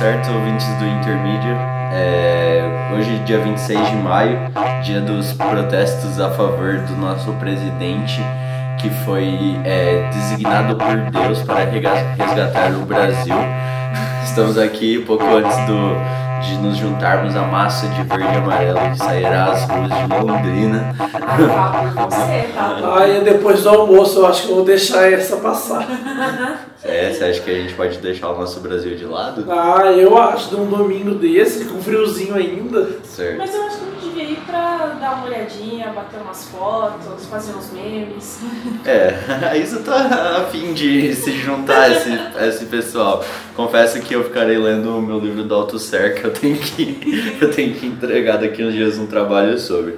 certo, ouvintes do Intermídia? É, hoje, dia 26 de maio, dia dos protestos a favor do nosso presidente, que foi é, designado por Deus para resgatar o Brasil. Estamos aqui pouco antes do, de nos juntarmos à massa de verde e amarelo que sairá às ruas de Londrina. Ah, e depois do almoço eu acho que eu vou deixar essa passar. É, você acha que a gente pode deixar o nosso Brasil de lado? Ah, eu acho, de um domingo desse, com friozinho ainda. Certo. Mas eu acho que dar uma olhadinha, bater umas fotos, fazer uns memes. É, a Isa tá a fim de se juntar a esse, a esse pessoal. Confesso que eu ficarei lendo o meu livro do Alto Ser, que eu tenho que, eu tenho que entregar daqui uns dias um trabalho sobre.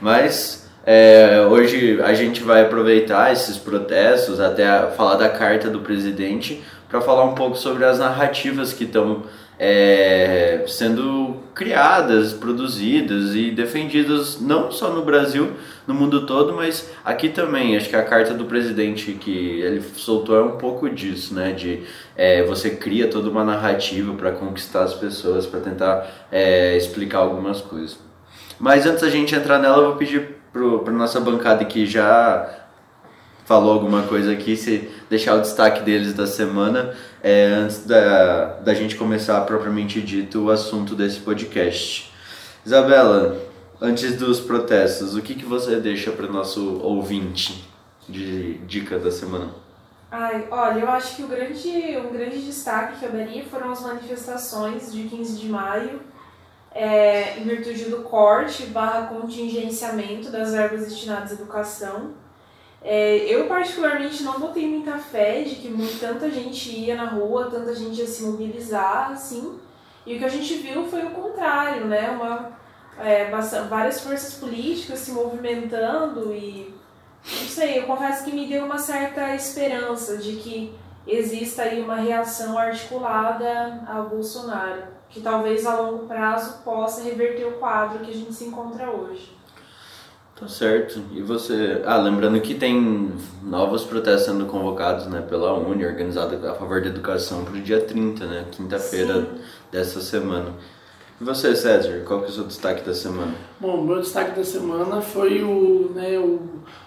Mas é, hoje a gente vai aproveitar esses protestos até falar da carta do presidente para falar um pouco sobre as narrativas que estão é, sendo criadas, produzidas e defendidas não só no Brasil, no mundo todo, mas aqui também. Acho que a carta do presidente que ele soltou é um pouco disso, né? De é, você cria toda uma narrativa para conquistar as pessoas, para tentar é, explicar algumas coisas. Mas antes da gente entrar nela, eu vou pedir para nossa bancada que já falou alguma coisa aqui, se deixar o destaque deles da semana, é, antes da, da gente começar propriamente dito o assunto desse podcast. Isabela, antes dos protestos, o que, que você deixa para o nosso ouvinte de dica da semana? Ai, olha, eu acho que o grande, um grande destaque que eu daria foram as manifestações de 15 de maio é, em virtude do corte barra contingenciamento das verbas destinadas à educação. É, eu particularmente não botei muita fé de que tanta gente ia na rua, tanta gente ia se mobilizar, assim, e o que a gente viu foi o contrário, né? Uma, é, várias forças políticas se movimentando e, não sei, eu confesso que me deu uma certa esperança de que exista aí uma reação articulada ao Bolsonaro que talvez a longo prazo possa reverter o quadro que a gente se encontra hoje. Tá certo. E você. Ah, lembrando que tem novos protestos sendo convocados né, pela Uni, organizado a favor da educação, para o dia 30, né? Quinta-feira dessa semana. E você, César, qual que é o seu destaque da semana? Bom, o meu destaque da semana foi o, né, o,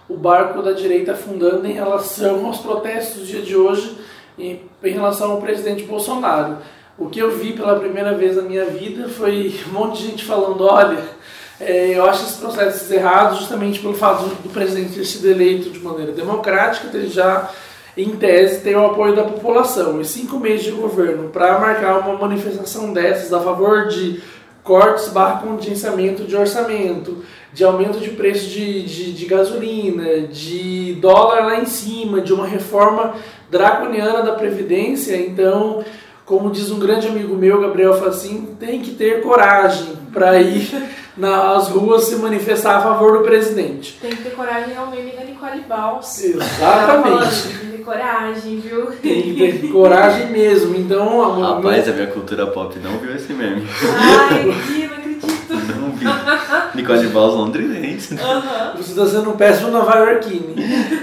o barco da direita afundando em relação aos protestos do dia de hoje em, em relação ao presidente Bolsonaro. O que eu vi pela primeira vez na minha vida foi um monte de gente falando: olha, é, eu acho esses processos errados justamente pelo fato do presidente ter sido eleito de maneira democrática, ele já, em tese, tem o apoio da população. E cinco meses de governo para marcar uma manifestação dessas a favor de cortes barra contingenciamento de orçamento, de aumento de preço de, de, de, gasolina, de dólar lá em cima, de uma reforma draconiana da Previdência, então como diz um grande amigo meu, Gabriel Facim, tem que ter coragem para ir nas ruas se manifestar a favor do presidente. Tem que ter coragem ao meme da Nicole Baus. Exatamente. Tem que ter coragem, viu? Tem que ter coragem mesmo. Então, a Rapaz, a minha cultura pop não viu esse meme. Ai, que não acredito. Não vi. Nicole Baus londrinense. Uhum. Você está sendo um péssimo nova iorquine.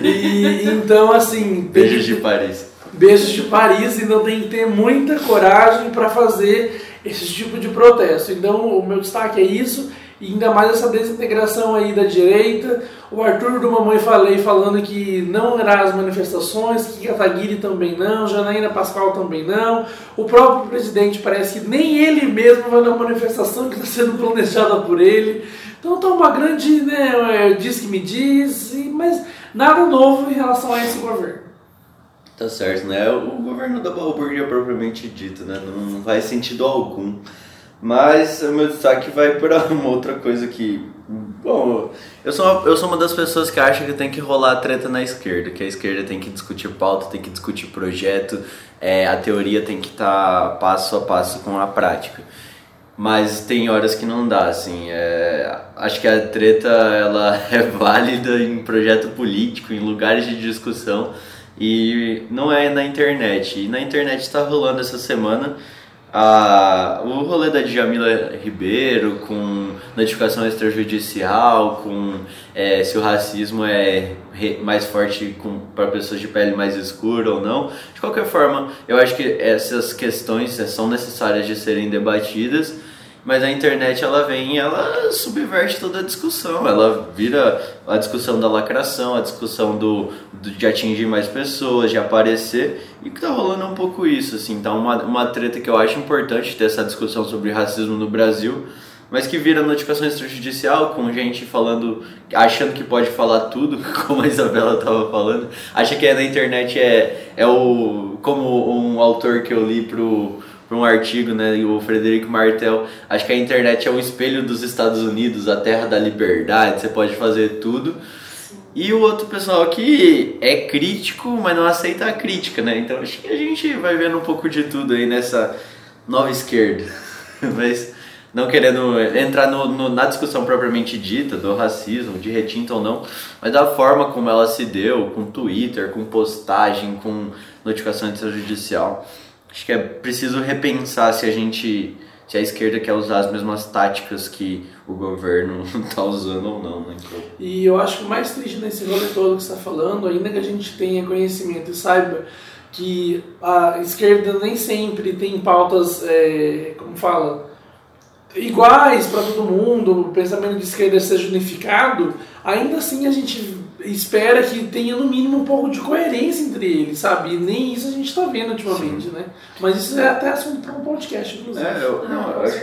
E então, assim. Beijos de Paris. Beijos de Paris, então tem que ter muita coragem para fazer esse tipo de protesto. Então, o meu destaque é isso, e ainda mais essa desintegração aí da direita. O Arthur do Mamãe Falei falando que não irá as manifestações, que Kataguiri também não, Janaína Pascoal também não. O próprio presidente parece que nem ele mesmo vai na manifestação que está sendo planejada por ele. Então tá uma grande, né, é, diz que me diz, mas nada novo em relação a esse governo. Tá certo, né? O governo da balbúrdia propriamente dito, né? Não faz sentido algum. Mas o meu destaque vai para uma outra coisa que. Bom, eu sou, uma, eu sou uma das pessoas que acha que tem que rolar treta na esquerda, que a esquerda tem que discutir pauta, tem que discutir projeto, é, a teoria tem que estar tá passo a passo com a prática. Mas tem horas que não dá, assim. É, acho que a treta ela é válida em projeto político, em lugares de discussão e não é na internet. E na internet está rolando essa semana a, o rolê da Djamila Ribeiro com notificação extrajudicial, com é, se o racismo é re, mais forte para pessoas de pele mais escura ou não. De qualquer forma, eu acho que essas questões são necessárias de serem debatidas mas a internet ela vem e ela subverte toda a discussão. Ela vira a discussão da lacração, a discussão do, do de atingir mais pessoas, de aparecer. E que tá rolando um pouco isso, assim. Então uma, uma treta que eu acho importante ter essa discussão sobre racismo no Brasil, mas que vira notificação extrajudicial com gente falando, achando que pode falar tudo, como a Isabela tava falando. Acha que é na internet é, é o. como um autor que eu li pro para um artigo, né, o Frederico Martel, acho que a internet é o espelho dos Estados Unidos, a terra da liberdade, você pode fazer tudo. E o outro pessoal que é crítico, mas não aceita a crítica, né? Então acho que a gente vai vendo um pouco de tudo aí nessa nova esquerda. mas não querendo entrar no, no, na discussão propriamente dita do racismo, de retinto ou não, mas da forma como ela se deu, com Twitter, com postagem, com notificação extrajudicial. Acho que é preciso repensar se a gente se a esquerda quer usar as mesmas táticas que o governo está usando ou não, né? Então... E eu acho que o mais triste nesse rolê todo que você está falando, ainda que a gente tenha conhecimento e saiba que a esquerda nem sempre tem pautas, é, como fala, iguais para todo mundo, o pensamento de esquerda seja unificado, ainda assim a gente espera que tenha no mínimo um pouco de coerência entre eles, sabe? E nem isso a gente está vendo ultimamente, sim. né? Mas isso é até assunto para um podcast, inclusive. É, eu, não, eu acho,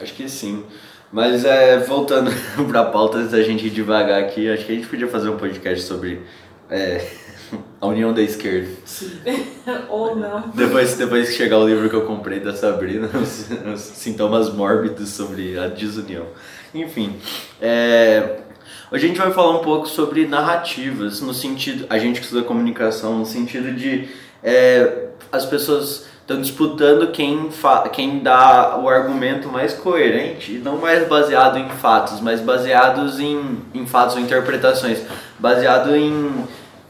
acho que sim. Mas é, voltando para a pauta, antes da gente ir devagar aqui, acho que a gente podia fazer um podcast sobre é, a União da Esquerda. Sim. Ou não. Depois, depois que chegar o livro que eu comprei da Sabrina, os, os sintomas mórbidos sobre a desunião. Enfim, é, Hoje a gente vai falar um pouco sobre narrativas, no sentido, a gente que estuda comunicação, no sentido de é, as pessoas estão disputando quem, quem dá o argumento mais coerente, e não mais baseado em fatos, mas baseados em, em fatos ou interpretações, baseado em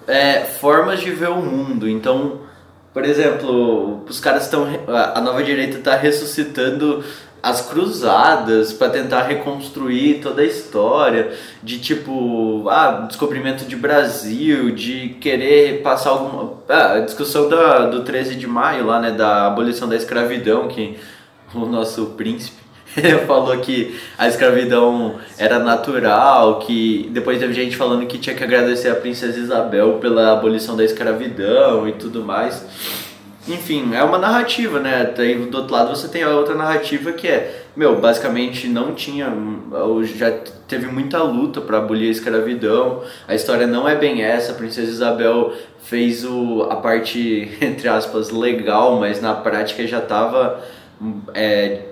é, formas de ver o mundo. Então, por exemplo, os caras estão. A nova direita está ressuscitando as cruzadas para tentar reconstruir toda a história de tipo ah descobrimento de Brasil de querer passar alguma ah, a discussão da, do 13 de maio lá né da abolição da escravidão que o nosso príncipe falou que a escravidão era natural, que depois teve gente falando que tinha que agradecer a princesa Isabel pela abolição da escravidão e tudo mais. Enfim, é uma narrativa, né? Daí do outro lado você tem a outra narrativa que é, meu, basicamente não tinha, já teve muita luta para abolir a escravidão. A história não é bem essa. A princesa Isabel fez o, a parte entre aspas legal, mas na prática já estava é,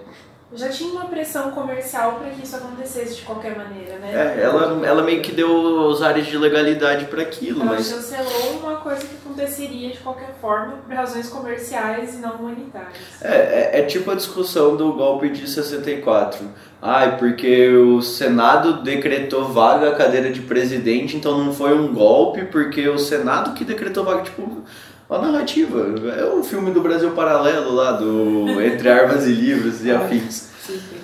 já tinha uma pressão comercial para que isso acontecesse de qualquer maneira, né? É, ela, ela meio que deu os áreas de legalidade para aquilo, ela mas... chancelou uma coisa que aconteceria de qualquer forma por razões comerciais e não humanitárias. É, é, é tipo a discussão do golpe de 64. Ai, porque o Senado decretou vaga a cadeira de presidente, então não foi um golpe, porque o Senado que decretou vaga, tipo a narrativa. É o filme do Brasil Paralelo lá, do Entre Armas e Livros e Afins.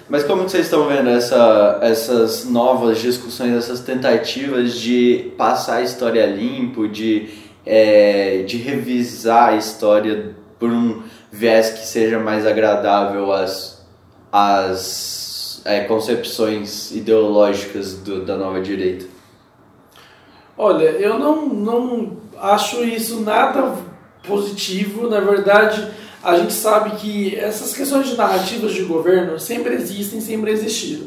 Mas como vocês estão vendo essa, essas novas discussões, essas tentativas de passar a história limpo, de, é, de revisar a história por um viés que seja mais agradável às, às é, concepções ideológicas do, da nova direita? Olha, eu não, não acho isso nada positivo. Na verdade, a gente sabe que essas questões de narrativas de governo sempre existem, sempre existiram.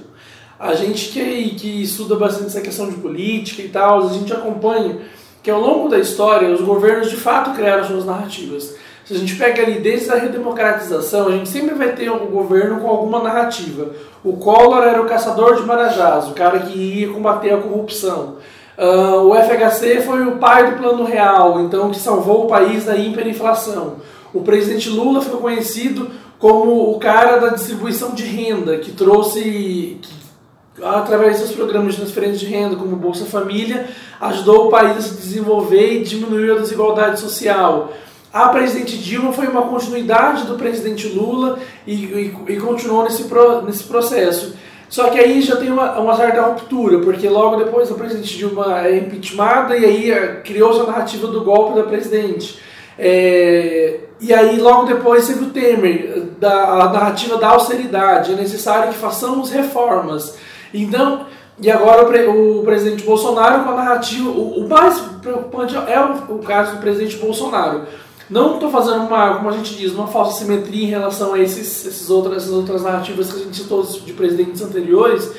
A gente que, que estuda bastante essa questão de política e tal, a gente acompanha que ao longo da história os governos de fato criaram suas narrativas. Se a gente pega ali desde a redemocratização, a gente sempre vai ter um governo com alguma narrativa. O Collor era o caçador de marajás, o cara que ia combater a corrupção. Uh, o FHC foi o pai do Plano Real, então que salvou o país da hiperinflação. O presidente Lula ficou conhecido como o cara da distribuição de renda, que trouxe, que, através dos programas de transferência de renda, como Bolsa Família, ajudou o país a se desenvolver e diminuiu a desigualdade social. a presidente Dilma foi uma continuidade do presidente Lula e, e, e continuou nesse, pro, nesse processo. Só que aí já tem uma, uma certa ruptura, porque logo depois a presidente Dilma é impeachmentada e aí eh, criou-se a narrativa do golpe da presidente. É, e aí logo depois teve o Temer, da, a narrativa da austeridade, é necessário que façamos reformas. Então, e agora o, o presidente Bolsonaro com a narrativa, o, o mais preocupante é o, o caso do presidente Bolsonaro. Não estou fazendo uma, como a gente diz, uma falsa simetria em relação a esses, esses outras, essas outras narrativas que a gente citou de presidentes anteriores,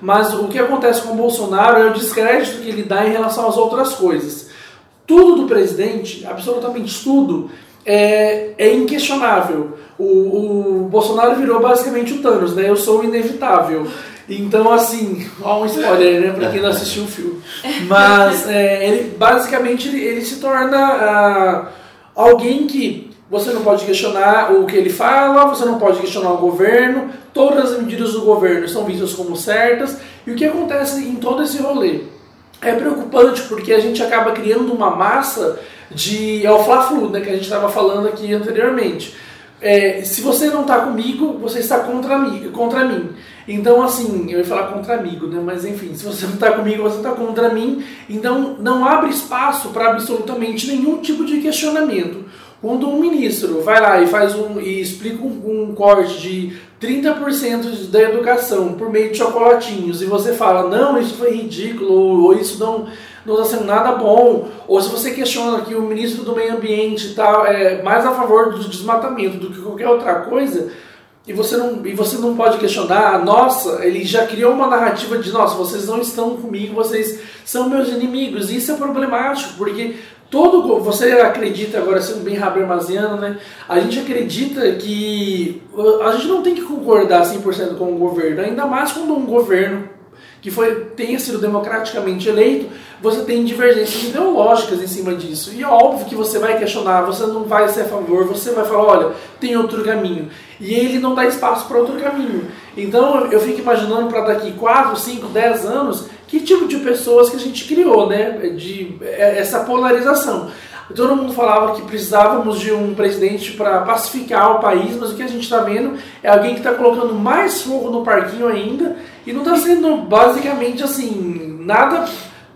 mas o que acontece com o Bolsonaro é o descrédito que ele dá em relação às outras coisas. Tudo do presidente, absolutamente tudo, é, é inquestionável. O, o Bolsonaro virou basicamente o Thanos, né? Eu sou inevitável. Então, assim, ó um spoiler, né, pra quem não assistiu o filme. Mas, é, ele, basicamente, ele, ele se torna uh, alguém que você não pode questionar o que ele fala, você não pode questionar o governo, todas as medidas do governo são vistas como certas, e o que acontece em todo esse rolê? É preocupante porque a gente acaba criando uma massa de. É o Fla-Flu, né, que a gente estava falando aqui anteriormente. É, se você não está comigo, você está contra mim, contra mim. Então, assim, eu ia falar contra amigo, né? Mas enfim, se você não está comigo, você está contra mim. Então, não abre espaço para absolutamente nenhum tipo de questionamento. Quando um ministro vai lá e faz um e explica um, um corte de 30% da educação por meio de chocolatinhos e você fala, não, isso foi ridículo, ou isso não não está sendo nada bom, ou se você questiona que o ministro do meio ambiente está é, mais a favor do desmatamento do que qualquer outra coisa, e você não, e você não pode questionar, nossa, ele já criou uma narrativa de, nossa, vocês não estão comigo, vocês são meus inimigos. Isso é problemático, porque todo você acredita agora sendo bem Habermasiano, né? A gente acredita que a gente não tem que concordar 100% com o governo, ainda mais quando um governo que foi, tenha sido democraticamente eleito, você tem divergências ideológicas em cima disso. E é óbvio que você vai questionar, você não vai ser a favor, você vai falar, olha, tem outro caminho. E ele não dá espaço para outro caminho. Então eu fico imaginando para daqui 4, 5, 10 anos, que tipo de pessoas que a gente criou, né? De é, essa polarização. Todo mundo falava que precisávamos de um presidente para pacificar o país, mas o que a gente está vendo é alguém que está colocando mais fogo no parquinho ainda e não está sendo basicamente assim nada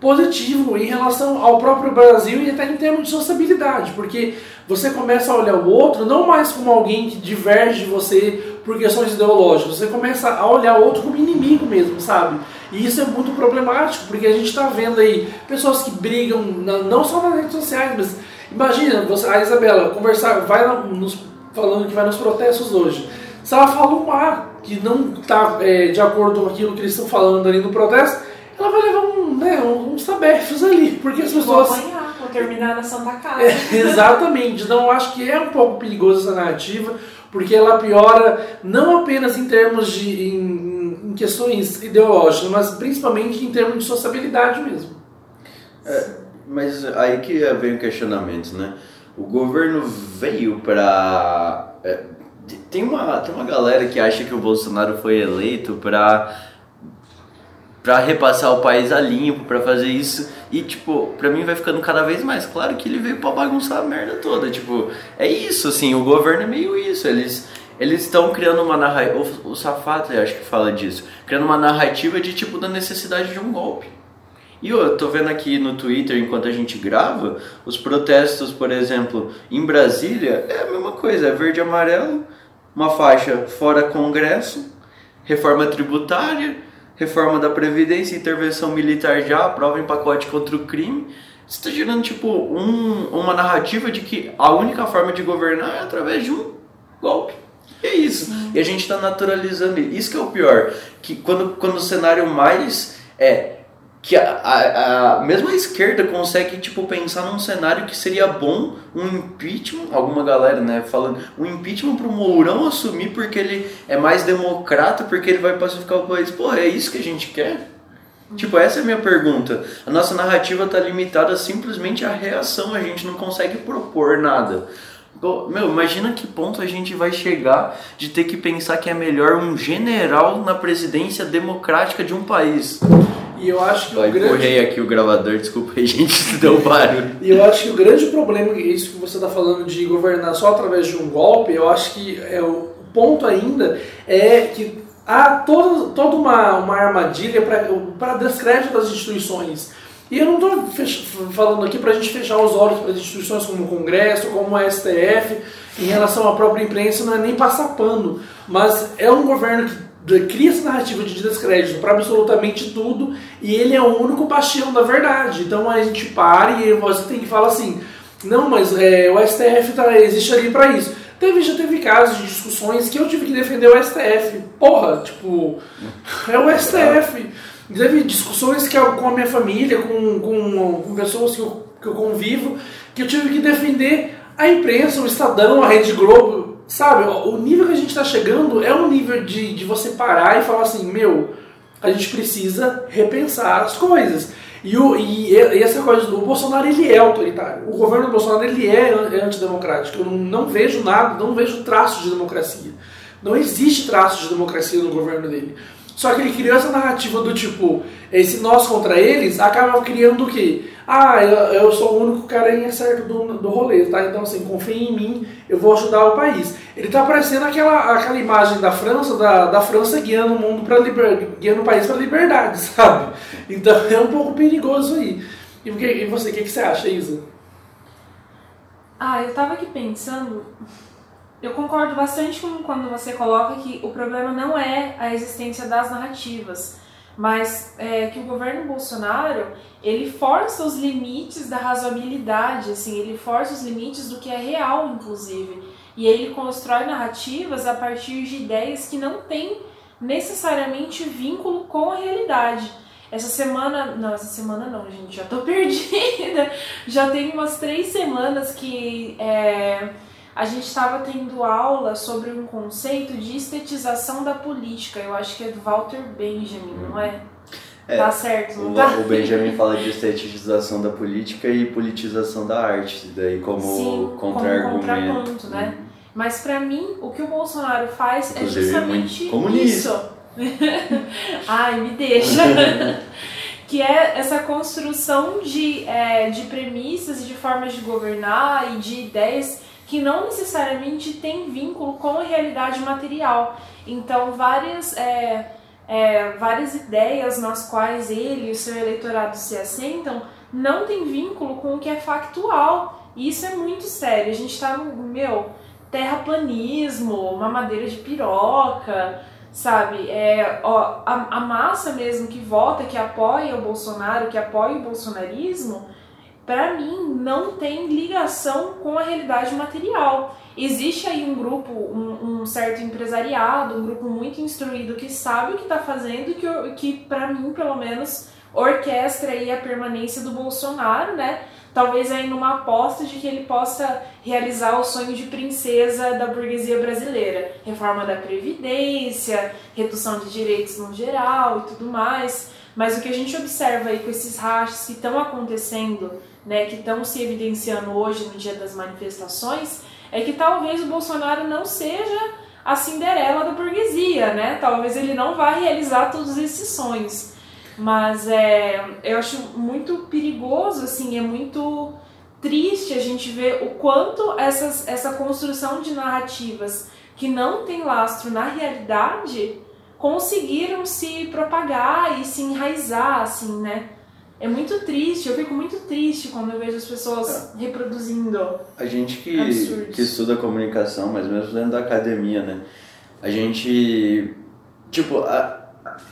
positivo em relação ao próprio Brasil e até em termos de sociabilidade, porque você começa a olhar o outro não mais como alguém que diverge de você por questões ideológicas, você começa a olhar o outro como inimigo mesmo, sabe? E isso é muito problemático, porque a gente está vendo aí pessoas que brigam, não só nas redes sociais, mas imagina, você, a Isabela conversar, vai nos, falando que vai nos protestos hoje. Se ela fala um ar que não está é, de acordo com aquilo que eles estão falando ali no protesto, ela vai levar um, né, uns tabefes ali, porque as pessoas. Vou apanhar, vou terminar na Santa Casa. É, exatamente, então eu acho que é um pouco perigoso essa narrativa, porque ela piora não apenas em termos de. em, em questões ideológicas, mas principalmente em termos de sociabilidade mesmo. É, mas aí que vem o questionamento, né? O governo veio para. É, tem, uma, tem uma galera que acha que o Bolsonaro foi eleito para para repassar o país a limpo, para fazer isso. E, tipo, pra mim vai ficando cada vez mais claro que ele veio pra bagunçar a merda toda. Tipo, é isso, assim, o governo é meio isso. Eles eles estão criando uma narrativa. O, o Safata, acho que fala disso. Criando uma narrativa de, tipo, da necessidade de um golpe. E eu tô vendo aqui no Twitter, enquanto a gente grava, os protestos, por exemplo, em Brasília, é a mesma coisa, é verde e amarelo, uma faixa fora Congresso, reforma tributária, reforma da Previdência, intervenção militar já, aprova em pacote contra o crime. Você está gerando tipo um, uma narrativa de que a única forma de governar é através de um golpe. E é isso. E a gente está naturalizando isso. que é o pior. Que quando, quando o cenário mais é que a, a, a esquerda consegue tipo pensar num cenário que seria bom um impeachment, alguma galera, né, falando, um impeachment para o Mourão assumir porque ele é mais democrata, porque ele vai pacificar o país. Pô, é isso que a gente quer? Tipo, essa é a minha pergunta. A nossa narrativa está limitada simplesmente à reação, a gente não consegue propor nada. Meu, imagina que ponto a gente vai chegar de ter que pensar que é melhor um general na presidência democrática de um país. E eu acho que Vai, o grande... empurrei aqui o gravador, desculpa aí, gente, se deu barulho. E eu acho que o grande problema, isso que você está falando de governar só através de um golpe, eu acho que é o ponto ainda é que há todo, toda uma, uma armadilha para descrédito das instituições. E eu não estou falando aqui para a gente fechar os olhos para instituições como o Congresso, como o STF, em relação à própria imprensa, não é nem passar pano, mas é um governo que cria essa narrativa de descrédito para absolutamente tudo e ele é o único bastião da verdade. Então a gente para e você tem que falar assim: não, mas é, o STF tá, existe ali para isso. Teve, já teve casos de discussões que eu tive que defender o STF. Porra, tipo, é o STF. Teve discussões que eu, com a minha família, com, com, com pessoas que eu, que eu convivo, que eu tive que defender a imprensa, o Estadão, a Rede Globo. Sabe, o nível que a gente está chegando é um nível de, de você parar e falar assim: meu, a gente precisa repensar as coisas. E, o, e, e essa coisa do Bolsonaro, ele é autoritário. O governo do Bolsonaro, ele é antidemocrático. Eu não, não vejo nada, não vejo traços de democracia. Não existe traços de democracia no governo dele. Só que ele criou essa narrativa do tipo, esse nós contra eles, acaba criando o quê? Ah, eu, eu sou o único cara em acerto do, do rolê, tá? Então, assim, confie em mim, eu vou ajudar o país. Ele tá parecendo aquela, aquela imagem da França, da, da França guiando o mundo para guiando o país para liberdade, sabe? Então é um pouco perigoso aí. E, e você, o que, que você acha, Isa? Ah, eu tava aqui pensando eu concordo bastante com quando você coloca que o problema não é a existência das narrativas, mas é, que o governo Bolsonaro ele força os limites da razoabilidade, assim, ele força os limites do que é real, inclusive, e ele constrói narrativas a partir de ideias que não têm necessariamente vínculo com a realidade. Essa semana, não, essa semana não, gente, já tô perdida. Já tem umas três semanas que é, a gente estava tendo aula sobre um conceito de estetização da política. Eu acho que é do Walter Benjamin, não é? é tá certo, não o, tá? O Benjamin fala de estetização da política e politização da arte, daí como contra-argumento. contraponto, né? Uhum. Mas para mim, o que o Bolsonaro faz é Inclusive, é justamente isso. Ai, me deixa. que é essa construção de, é, de premissas, de formas de governar e de ideias que não necessariamente tem vínculo com a realidade material. Então, várias, é, é, várias ideias nas quais ele e o seu eleitorado se assentam não tem vínculo com o que é factual. E isso é muito sério. A gente está no, meu, terraplanismo, mamadeira de piroca, sabe? É, ó, a, a massa mesmo que vota, que apoia o Bolsonaro, que apoia o bolsonarismo para mim, não tem ligação com a realidade material. Existe aí um grupo, um, um certo empresariado, um grupo muito instruído que sabe o que está fazendo, que, que para mim, pelo menos, orquestra aí a permanência do Bolsonaro, né? Talvez aí numa aposta de que ele possa realizar o sonho de princesa da burguesia brasileira. Reforma da Previdência, redução de direitos no geral e tudo mais. Mas o que a gente observa aí com esses rachos que estão acontecendo né, que estão se evidenciando hoje no dia das manifestações, é que talvez o Bolsonaro não seja a Cinderela da burguesia, né? Talvez ele não vá realizar todos esses sonhos. Mas é, eu acho muito perigoso, assim, é muito triste a gente ver o quanto essas, essa construção de narrativas que não tem lastro na realidade conseguiram se propagar e se enraizar, assim, né? É muito triste, eu fico muito triste quando eu vejo as pessoas é. reproduzindo. A gente que, que estuda comunicação, mas mesmo dentro da academia, né? A gente. Tipo, a,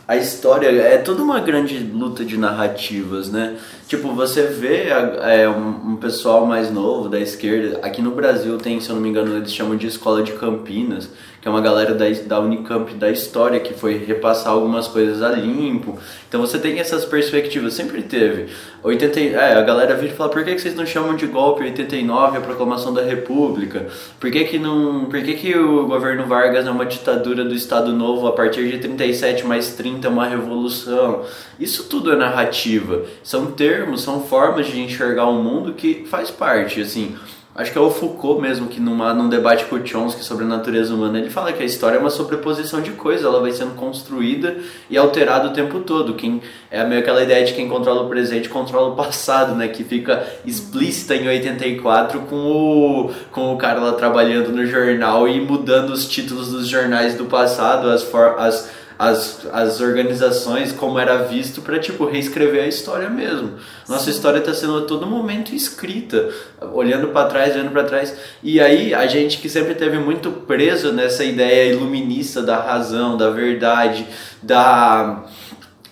a história é toda uma grande luta de narrativas, né? Tipo, você vê é, um, um, pessoal mais novo da esquerda, aqui no Brasil tem, se eu não me engano, eles chamam de Escola de Campinas, que é uma galera da, da Unicamp da história que foi repassar algumas coisas a limpo. Então você tem essas perspectivas, sempre teve. 80, é, a galera vira e fala, por que, que vocês não chamam de golpe 89 a proclamação da República? Por que, que, não, por que, que o governo Vargas é uma ditadura do Estado Novo a partir de 37 mais 30 é uma revolução? Isso tudo é narrativa. São termos, são formas de enxergar o mundo que faz parte, assim Acho que é o Foucault mesmo, que numa, num debate com o Chomsky sobre a natureza humana, ele fala que a história é uma sobreposição de coisas, ela vai sendo construída e alterada o tempo todo. Quem, é meio aquela ideia de quem controla o presente controla o passado, né? Que fica explícita em 84 com o, com o cara lá trabalhando no jornal e mudando os títulos dos jornais do passado, as, for, as as, as organizações como era visto para tipo reescrever a história mesmo. Nossa Sim. história está sendo a todo momento escrita, olhando para trás, olhando para trás. E aí a gente que sempre teve muito preso nessa ideia iluminista da razão, da verdade, da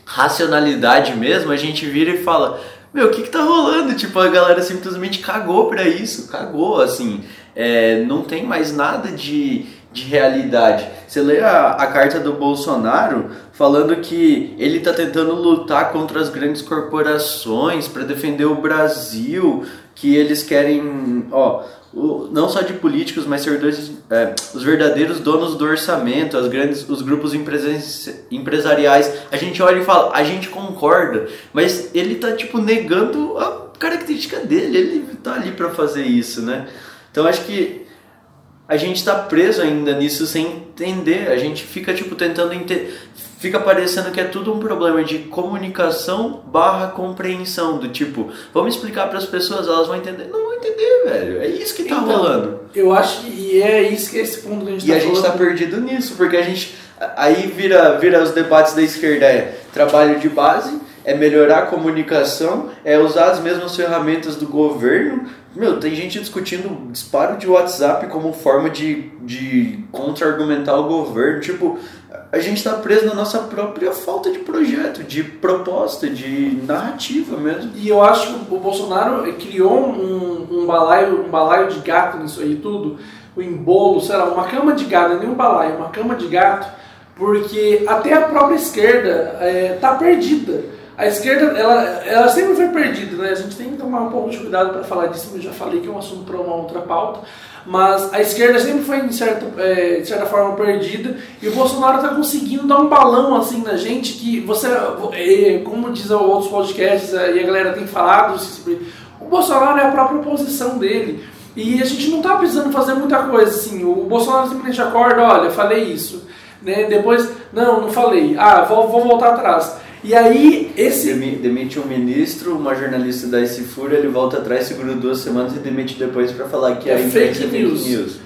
racionalidade mesmo, a gente vira e fala: "Meu, o que que tá rolando?" Tipo, a galera simplesmente cagou para isso, cagou assim. É, não tem mais nada de de realidade. Você lê a, a carta do Bolsonaro falando que ele está tentando lutar contra as grandes corporações para defender o Brasil, que eles querem, ó, o, não só de políticos, mas servidores, é, os verdadeiros donos do orçamento, as grandes, os grupos empresariais. A gente olha e fala, a gente concorda, mas ele tá tipo negando a característica dele, ele tá ali para fazer isso, né? Então acho que a gente está preso ainda nisso sem entender. A gente fica tipo tentando entender. Fica parecendo que é tudo um problema de comunicação barra compreensão. Do tipo, vamos explicar para as pessoas, elas vão entender. Não vão entender, velho. É isso que tá então, rolando. Eu acho que é isso que é esse ponto que a gente e tá a gente está perdido nisso, porque a gente. Aí vira, vira os debates da esquerda: é trabalho de base, é melhorar a comunicação, é usar as mesmas ferramentas do governo meu, tem gente discutindo disparo de WhatsApp como forma de, de contra-argumentar o governo. Tipo, a gente está preso na nossa própria falta de projeto, de proposta, de narrativa mesmo. E eu acho que o Bolsonaro criou um, um, balaio, um balaio de gato nisso aí tudo, o embolo, sei lá, uma cama de gato, nem um balaio, uma cama de gato, porque até a própria esquerda está é, perdida a esquerda, ela, ela sempre foi perdida, né? A gente tem que tomar um pouco de cuidado para falar disso, eu já falei que é um assunto para uma outra pauta. Mas a esquerda sempre foi, de certa, é, de certa forma, perdida. E o Bolsonaro está conseguindo dar um balão assim na gente que você, é, como diz outros podcasts é, e a galera tem falado, o Bolsonaro é a própria oposição dele. E a gente não está precisando fazer muita coisa assim. O Bolsonaro simplesmente acorda, olha, falei isso. Né? Depois, não, não falei. Ah, vou, vou voltar atrás. E aí, esse. Demite um ministro, uma jornalista da esse furo, ele volta atrás, segura duas semanas e demite depois para falar que é a fake, news. fake news.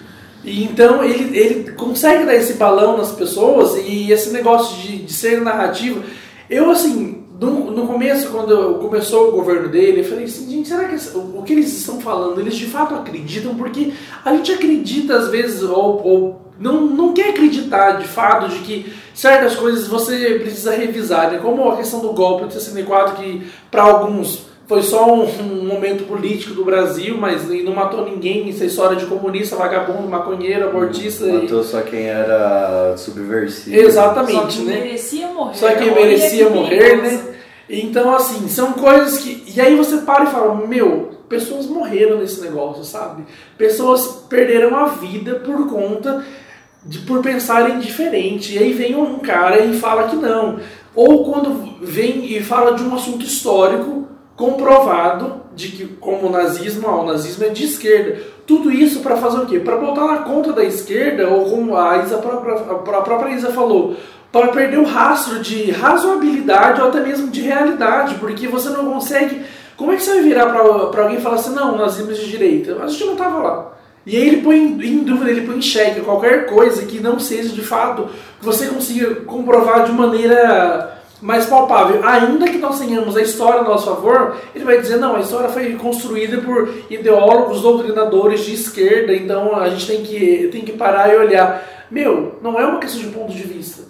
E então ele, ele consegue dar esse balão nas pessoas e esse negócio de, de ser narrativo. Eu, assim, no, no começo, quando começou o governo dele, eu falei assim, gente, será que o, o que eles estão falando, eles de fato acreditam? Porque a gente acredita às vezes, ou, ou não, não quer acreditar de fato de que certas coisas você precisa revisar, né? como a questão do golpe de 64, que para alguns foi só um, um, momento político do Brasil, mas não matou ninguém, isso é história de comunista, vagabundo, maconheiro, abortista. Matou e... só quem era subversivo. Exatamente, só quem né? merecia morrer. Só quem merecia morrer, né? Então, assim, são coisas que. E aí você para e fala, meu, pessoas morreram nesse negócio, sabe? Pessoas perderam a vida por conta de por pensarem diferente. E aí vem um cara e fala que não. Ou quando vem e fala de um assunto histórico comprovado de que como o nazismo, ah, o nazismo é de esquerda. Tudo isso para fazer o quê? Para botar na conta da esquerda, ou como a, Isa própria, a própria Isa falou, para perder o rastro de razoabilidade ou até mesmo de realidade, porque você não consegue. Como é que você vai virar para alguém e falar assim, não, nazismo é de direita? A gente não estava lá. E aí ele põe em dúvida, ele põe em xeque qualquer coisa que não seja de fato que você consiga comprovar de maneira mais palpável. Ainda que nós tenhamos a história a nosso favor, ele vai dizer, não, a história foi construída por ideólogos, doutrinadores de esquerda, então a gente tem que, tem que parar e olhar. Meu, não é uma questão de ponto de vista.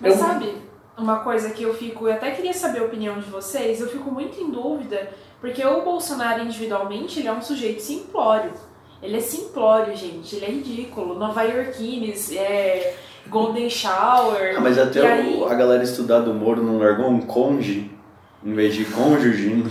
Mas é sabe, uma coisa que eu fico, eu até queria saber a opinião de vocês, eu fico muito em dúvida, porque o Bolsonaro individualmente, ele é um sujeito simplório. Ele é simplório, gente. Ele é ridículo. Nova Yorkines, é Golden Shower. Ah, mas até o, aí... a galera estudar do Moro não largou um conge em vez de cônjuge.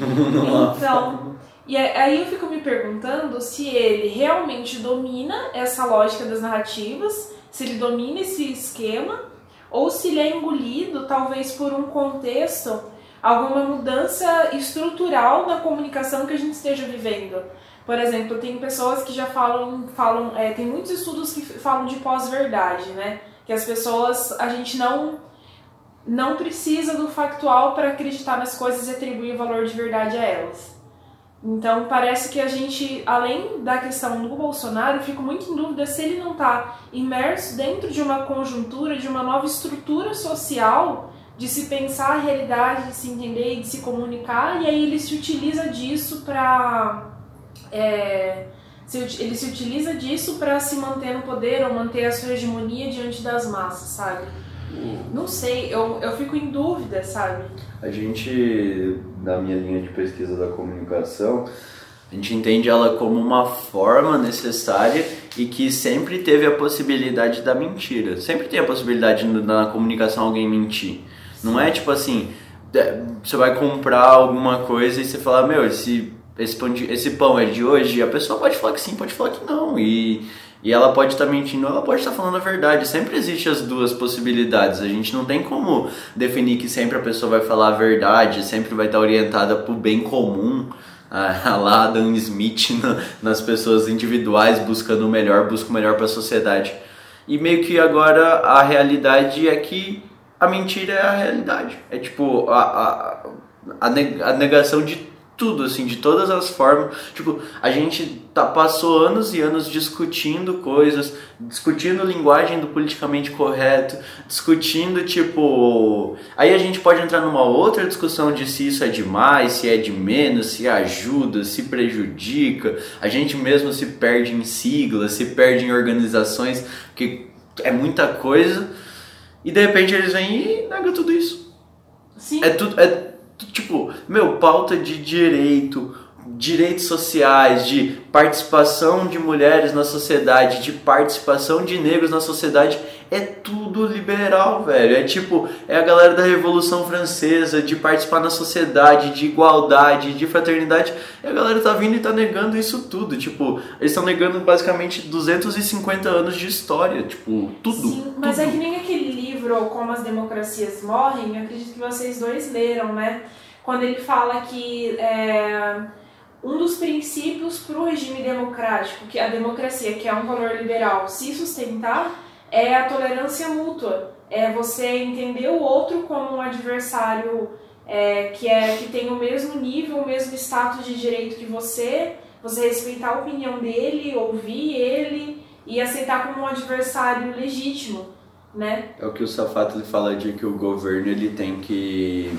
então, e aí eu fico me perguntando se ele realmente domina essa lógica das narrativas, se ele domina esse esquema, ou se ele é engolido talvez por um contexto, alguma mudança estrutural na comunicação que a gente esteja vivendo. Por exemplo, tem pessoas que já falam, falam é, tem muitos estudos que falam de pós-verdade, né? Que as pessoas, a gente não não precisa do factual para acreditar nas coisas e atribuir valor de verdade a elas. Então parece que a gente, além da questão do Bolsonaro, fico muito em dúvida se ele não está imerso dentro de uma conjuntura, de uma nova estrutura social de se pensar a realidade, de se entender, de se comunicar, e aí ele se utiliza disso para é, ele se utiliza disso para se manter no poder ou manter a sua hegemonia diante das massas, sabe? Não sei, eu, eu fico em dúvida, sabe? A gente, na minha linha de pesquisa da comunicação, a gente entende ela como uma forma necessária e que sempre teve a possibilidade da mentira. Sempre tem a possibilidade na comunicação alguém mentir. Não é tipo assim, você vai comprar alguma coisa e você fala, meu, esse, esse, pão, de, esse pão é de hoje? A pessoa pode falar que sim, pode falar que não. E e ela pode estar tá mentindo, ela pode estar tá falando a verdade. Sempre existe as duas possibilidades. A gente não tem como definir que sempre a pessoa vai falar a verdade, sempre vai estar tá orientada para o bem comum. A lá Adam Smith nas pessoas individuais buscando o melhor, busca o melhor para a sociedade. E meio que agora a realidade é que a mentira é a realidade. É tipo a, a, a negação de tudo, assim, de todas as formas. Tipo, a gente tá, passou anos e anos discutindo coisas, discutindo linguagem do politicamente correto, discutindo, tipo. Aí a gente pode entrar numa outra discussão de se isso é demais, se é de menos, se ajuda, se prejudica. A gente mesmo se perde em siglas, se perde em organizações, que é muita coisa. E de repente eles vêm e negam tudo isso. Sim. É tudo. É, tipo, meu, pauta de direito, direitos sociais, de participação de mulheres na sociedade, de participação de negros na sociedade, é tudo liberal, velho. É tipo, é a galera da Revolução Francesa, de participar na sociedade, de igualdade, de fraternidade. E a galera tá vindo e tá negando isso tudo. Tipo, eles estão negando basicamente 250 anos de história, tipo, tudo. Sim, mas tudo. é que nem aquele livro Como as Democracias Morrem, acredito que vocês dois leram, né? Quando ele fala que é, um dos princípios para o regime democrático, que a democracia, que é um valor liberal, se sustentar, é a tolerância mútua. É você entender o outro como um adversário é, que, é, que tem o mesmo nível, o mesmo status de direito que você, você respeitar a opinião dele, ouvir ele e aceitar como um adversário legítimo né? É o que o Safato fala de que o governo ele tem que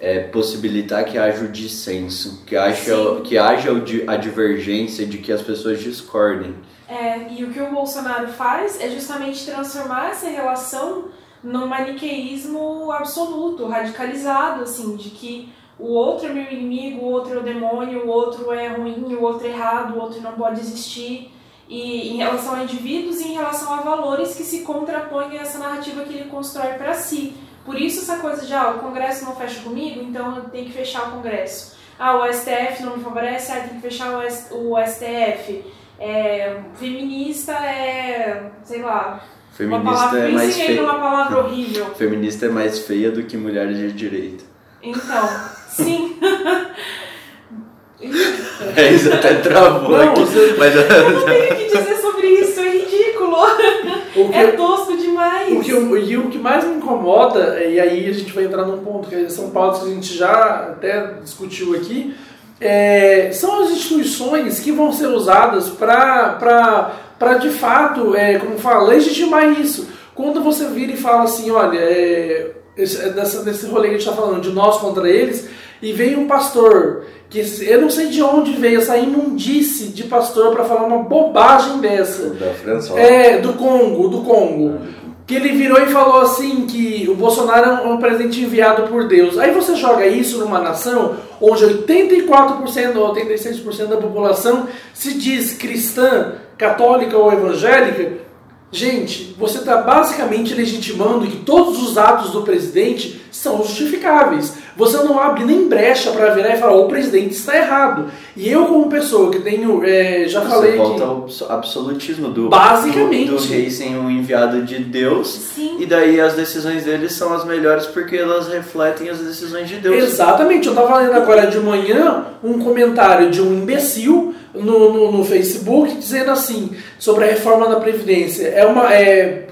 é, possibilitar que haja o dissenso, que haja, que haja a divergência de que as pessoas discordem. É, e o que o Bolsonaro faz é justamente transformar essa relação num maniqueísmo absoluto, radicalizado, assim, de que o outro é meu inimigo, o outro é o demônio, o outro é ruim, o outro é errado, o outro não pode existir e em relação a indivíduos e em relação a valores que se contrapõem a essa narrativa que ele constrói para si. Por isso essa coisa de, ah, o Congresso não fecha comigo, então eu tenho que fechar o Congresso. Ah, o STF não me favorece, ah, tem que fechar o, STF. É, feminista é, sei lá, Feminista uma palavra, é mais feia. uma palavra horrível. Feminista é mais feia do que mulheres de direito. Então, sim. É, isso até travou não, aqui. Você... Mas... Eu não tenho o que dizer sobre isso, é ridículo. Que, é tosco demais. O que, e o que mais me incomoda, e aí a gente vai entrar num ponto que são pautas que a gente já até discutiu aqui, é, são as instituições que vão ser usadas para de fato, é, como fala, legitimar isso. Quando você vira e fala assim, olha, é, esse, é dessa, desse rolê que a gente está falando, de nós contra eles, e vem um pastor que eu não sei de onde veio essa imundice de pastor para falar uma bobagem dessa. Da França. É, do Congo, do Congo. Que ele virou e falou assim que o Bolsonaro é um presidente enviado por Deus. Aí você joga isso numa nação onde 84% ou 86% da população se diz cristã, católica ou evangélica. Gente, você está basicamente legitimando que todos os atos do presidente são justificáveis. Você não abre nem brecha para virar e falar o presidente está errado. E eu como pessoa que tenho, é, já Você falei volta que ao absolutismo do, Basicamente. do, do rei sem o enviado de Deus. Sim. E daí as decisões deles são as melhores porque elas refletem as decisões de Deus. Exatamente, eu estava lendo agora de manhã um comentário de um imbecil no, no, no Facebook dizendo assim sobre a reforma da Previdência. É uma. É,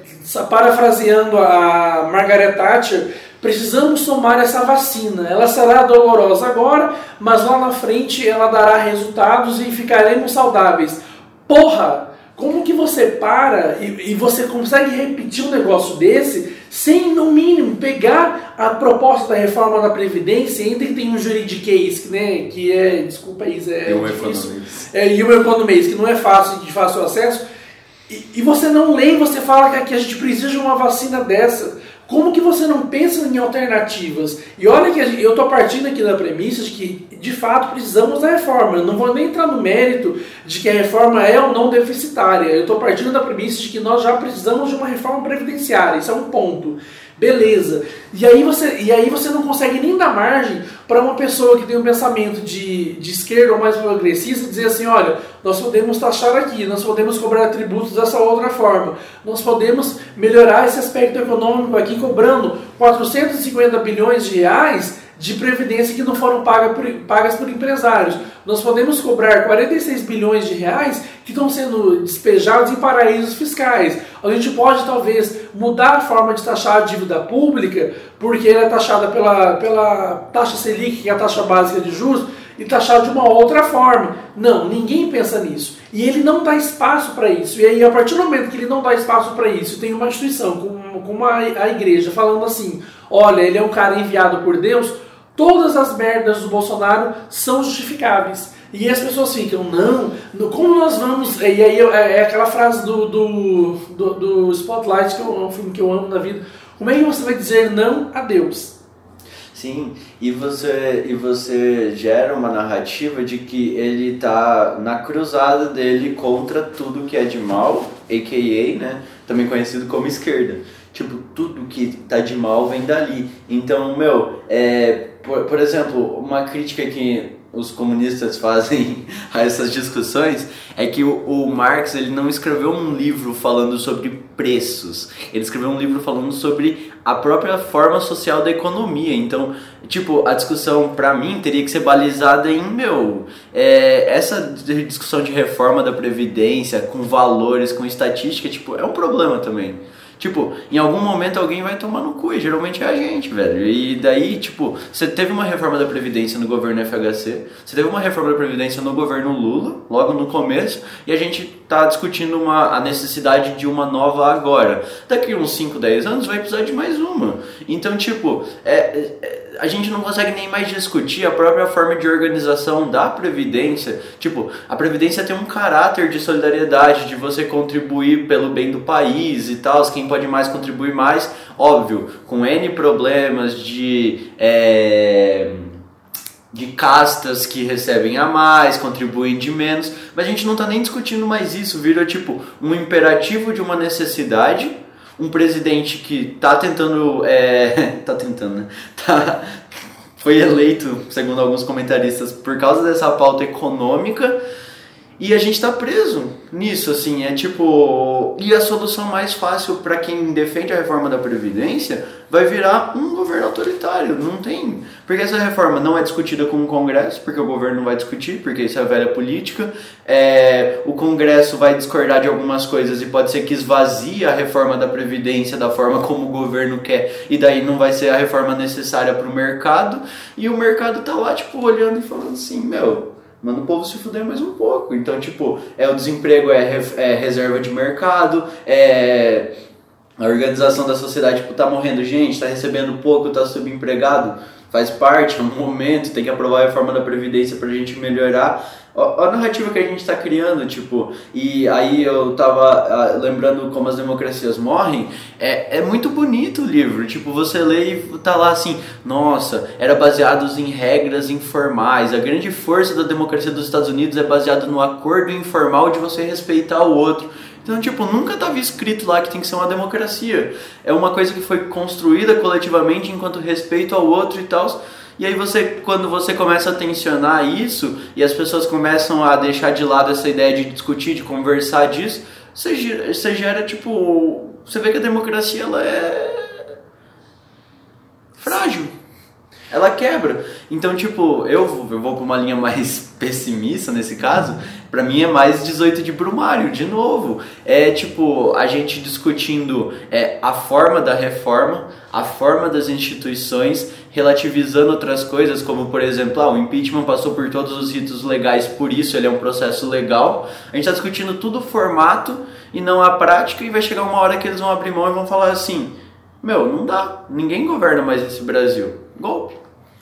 parafraseando a Margaret Thatcher, precisamos tomar essa vacina. Ela será dolorosa agora, mas lá na frente ela dará resultados e ficaremos saudáveis. Porra! Como que você para e, e você consegue repetir um negócio desse sem, no mínimo, pegar a proposta da reforma da Previdência, ainda que tem um juridiquês, né, que é, desculpa aí, é E difícil, economista. é, e o economês, que não é fácil de fácil acesso, e, e você não lê e você fala que aqui a gente precisa de uma vacina dessa. Como que você não pensa em alternativas? E olha que eu estou partindo aqui da premissa de que, de fato, precisamos da reforma. Eu não vou nem entrar no mérito de que a reforma é ou não deficitária. Eu estou partindo da premissa de que nós já precisamos de uma reforma previdenciária. Isso é um ponto. Beleza. E aí você, e aí você não consegue nem dar margem para uma pessoa que tem um pensamento de, de esquerda ou mais progressista dizer assim, olha, nós podemos taxar aqui, nós podemos cobrar tributos dessa outra forma, nós podemos melhorar esse aspecto econômico aqui cobrando 450 bilhões de reais de previdência que não foram paga por- pagas por empresários. Nós podemos cobrar 46 bilhões de reais que estão sendo despejados em paraísos fiscais. A gente pode talvez mudar a forma de taxar a dívida pública, porque ela é taxada pela, pela taxa Selic, que é a taxa básica de juros, e taxar de uma outra forma. Não, ninguém pensa nisso. E ele não dá espaço para isso. E aí, a partir do momento que ele não dá espaço para isso, tem uma instituição, como, como a, a igreja, falando assim: olha, ele é um cara enviado por Deus, todas as merdas do Bolsonaro são justificáveis. E as pessoas ficam, não, como nós vamos. E aí é, é aquela frase do, do, do, do Spotlight, que é um filme que eu amo na vida. Como é que você vai dizer não a Deus? Sim, e você, e você gera uma narrativa de que ele tá na cruzada dele contra tudo que é de mal, a.k.a., né, também conhecido como esquerda. Tipo, tudo que tá de mal vem dali. Então, meu, é, por, por exemplo, uma crítica que os comunistas fazem a essas discussões é que o, o Marx ele não escreveu um livro falando sobre preços. Ele escreveu um livro falando sobre a própria forma social da economia. Então, tipo, a discussão pra mim teria que ser balizada em, meu, é, essa discussão de reforma da previdência com valores, com estatística, tipo, é um problema também. Tipo, em algum momento alguém vai tomar no cu, e geralmente é a gente, velho. E daí, tipo, você teve uma reforma da Previdência no governo FHC, você teve uma reforma da Previdência no governo Lula, logo no começo, e a gente tá discutindo uma, a necessidade de uma nova agora. Daqui uns 5, 10 anos vai precisar de mais uma. Então, tipo, é, é- a gente não consegue nem mais discutir a própria forma de organização da Previdência. Tipo, a Previdência tem um caráter de solidariedade, de você contribuir pelo bem do país e tal, quem pode mais contribuir mais, óbvio, com N problemas de. é, de castas que recebem a mais, contribuem de menos, mas a gente não tá nem discutindo mais isso, vira tipo um imperativo de uma necessidade, um presidente que tá tentando, é, tá tentando, né? Tá, foi eleito, segundo alguns comentaristas, por causa dessa pauta econômica, e a gente tá preso nisso, assim, é tipo. E a solução mais fácil para quem defende a reforma da Previdência vai virar um governo autoritário, não tem. Porque essa reforma não é discutida com o Congresso, porque o governo não vai discutir, porque isso é velha política. É, o Congresso vai discordar de algumas coisas e pode ser que esvazie a reforma da Previdência da forma como o governo quer, e daí não vai ser a reforma necessária para o mercado. E o mercado tá lá, tipo, olhando e falando assim: meu, manda o povo se fuder mais um pouco. Então, tipo, é o desemprego é, é reserva de mercado, é a organização da sociedade, tipo, tá morrendo gente, tá recebendo pouco, tá subempregado, faz parte, é um momento, tem que aprovar a reforma da Previdência pra gente melhorar. A narrativa que a gente tá criando, tipo, e aí eu tava ah, lembrando como as democracias morrem, é, é muito bonito o livro, tipo, você lê e tá lá assim, nossa, era baseado em regras informais, a grande força da democracia dos Estados Unidos é baseada no acordo informal de você respeitar o outro. Então, tipo, nunca estava escrito lá que tem que ser uma democracia. É uma coisa que foi construída coletivamente enquanto respeito ao outro e tal. E aí você, quando você começa a tensionar isso e as pessoas começam a deixar de lado essa ideia de discutir, de conversar disso, você gera, você gera tipo, você vê que a democracia ela é frágil. Ela quebra. Então, tipo, eu, eu vou pra uma linha mais pessimista nesse caso. Pra mim é mais 18 de Brumário, de novo. É tipo, a gente discutindo é, a forma da reforma, a forma das instituições, relativizando outras coisas, como por exemplo, ah, o impeachment passou por todos os ritos legais, por isso ele é um processo legal. A gente está discutindo tudo o formato e não a prática, e vai chegar uma hora que eles vão abrir mão e vão falar assim: meu, não dá, ninguém governa mais esse Brasil. Golpe.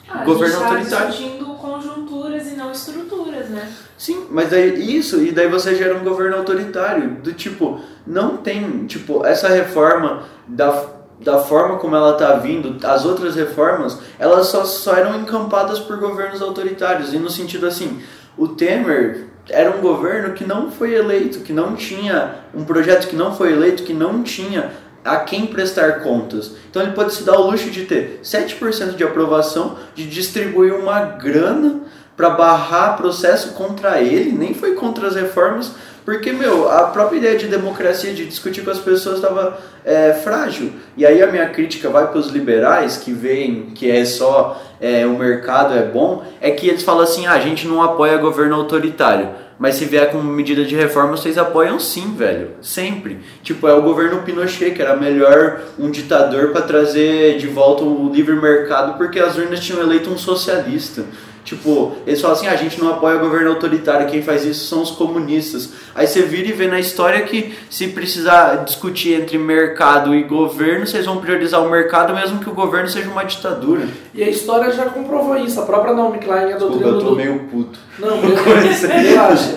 Ah, Governo a gente autoritário. tá discutindo conjunturas e não estruturas, né? Sim, mas daí isso, e daí você gera um governo autoritário, do tipo, não tem, tipo, essa reforma da, da forma como ela tá vindo, as outras reformas, elas só, só eram encampadas por governos autoritários, e no sentido assim, o Temer era um governo que não foi eleito, que não tinha um projeto que não foi eleito, que não tinha a quem prestar contas. Então ele pode se dar o luxo de ter 7% de aprovação, de distribuir uma grana para barrar processo contra ele, nem foi contra as reformas, porque, meu, a própria ideia de democracia, de discutir com as pessoas estava é, frágil. E aí a minha crítica vai para os liberais, que veem que é só é, o mercado é bom, é que eles falam assim, ah, a gente não apoia governo autoritário. Mas se vier com medida de reforma, vocês apoiam sim, velho. Sempre. Tipo, é o governo Pinochet, que era melhor um ditador para trazer de volta o livre mercado, porque as urnas tinham eleito um socialista. Tipo, eles falam assim, ah, a gente não apoia o governo autoritário, quem faz isso são os comunistas. Aí você vira e vê na história que se precisar discutir entre mercado e governo, vocês vão priorizar o mercado mesmo que o governo seja uma ditadura. E a história já comprovou isso. A própria Naomi Klein, a doutrina do... meio puto. Não, relaxa.